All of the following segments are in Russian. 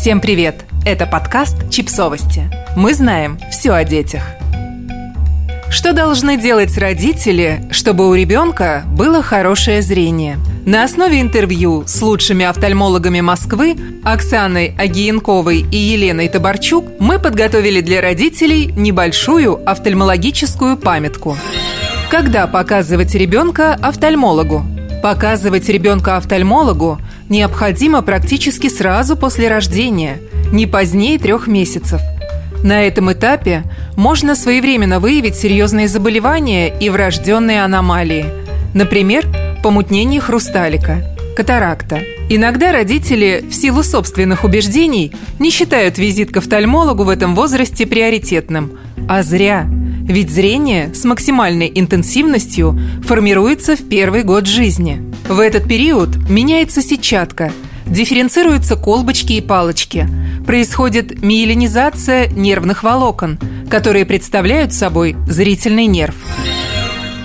Всем привет! Это подкаст «Чипсовости». Мы знаем все о детях. Что должны делать родители, чтобы у ребенка было хорошее зрение? На основе интервью с лучшими офтальмологами Москвы Оксаной Агиенковой и Еленой Табарчук мы подготовили для родителей небольшую офтальмологическую памятку. Когда показывать ребенка офтальмологу? Показывать ребенка офтальмологу необходимо практически сразу после рождения, не позднее трех месяцев. На этом этапе можно своевременно выявить серьезные заболевания и врожденные аномалии. Например, помутнение хрусталика, катаракта. Иногда родители в силу собственных убеждений не считают визит к офтальмологу в этом возрасте приоритетным. А зря. Ведь зрение с максимальной интенсивностью формируется в первый год жизни. В этот период меняется сетчатка, дифференцируются колбочки и палочки, происходит миелинизация нервных волокон, которые представляют собой зрительный нерв.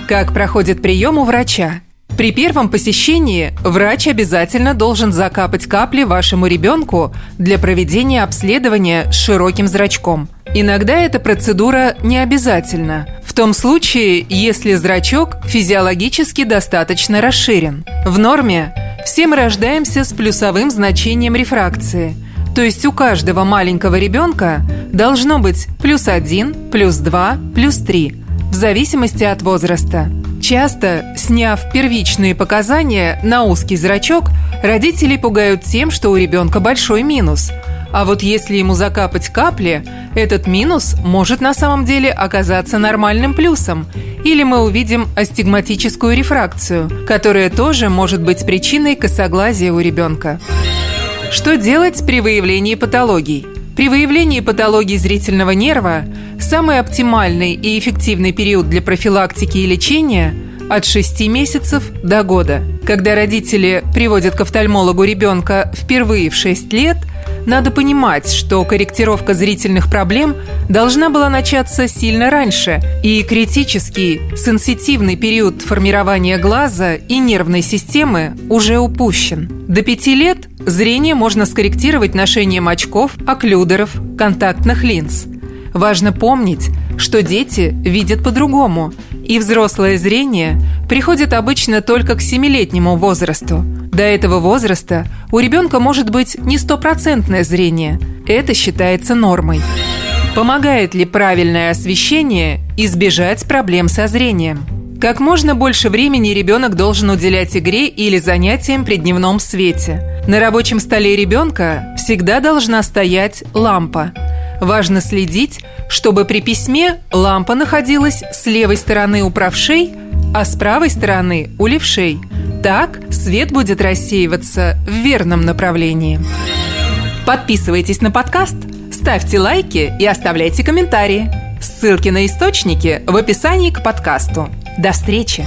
Как проходит прием у врача? При первом посещении врач обязательно должен закапать капли вашему ребенку для проведения обследования с широким зрачком. Иногда эта процедура не обязательна. В том случае, если зрачок физиологически достаточно расширен. В норме все мы рождаемся с плюсовым значением рефракции. То есть у каждого маленького ребенка должно быть плюс один, плюс два, плюс три, в зависимости от возраста. Часто, сняв первичные показания на узкий зрачок, родители пугают тем, что у ребенка большой минус – а вот если ему закапать капли, этот минус может на самом деле оказаться нормальным плюсом. Или мы увидим астигматическую рефракцию, которая тоже может быть причиной косоглазия у ребенка. Что делать при выявлении патологий? При выявлении патологии зрительного нерва самый оптимальный и эффективный период для профилактики и лечения – от 6 месяцев до года. Когда родители приводят к офтальмологу ребенка впервые в 6 лет – надо понимать, что корректировка зрительных проблем должна была начаться сильно раньше, и критический, сенситивный период формирования глаза и нервной системы уже упущен. До пяти лет зрение можно скорректировать ношением очков, оклюдеров, контактных линз. Важно помнить, что дети видят по-другому, и взрослое зрение приходит обычно только к семилетнему возрасту. До этого возраста у ребенка может быть не стопроцентное зрение. Это считается нормой. Помогает ли правильное освещение избежать проблем со зрением? Как можно больше времени ребенок должен уделять игре или занятиям при дневном свете. На рабочем столе ребенка всегда должна стоять лампа. Важно следить, чтобы при письме лампа находилась с левой стороны у правшей, а с правой стороны у левшей. Так свет будет рассеиваться в верном направлении. Подписывайтесь на подкаст, ставьте лайки и оставляйте комментарии. Ссылки на источники в описании к подкасту. До встречи!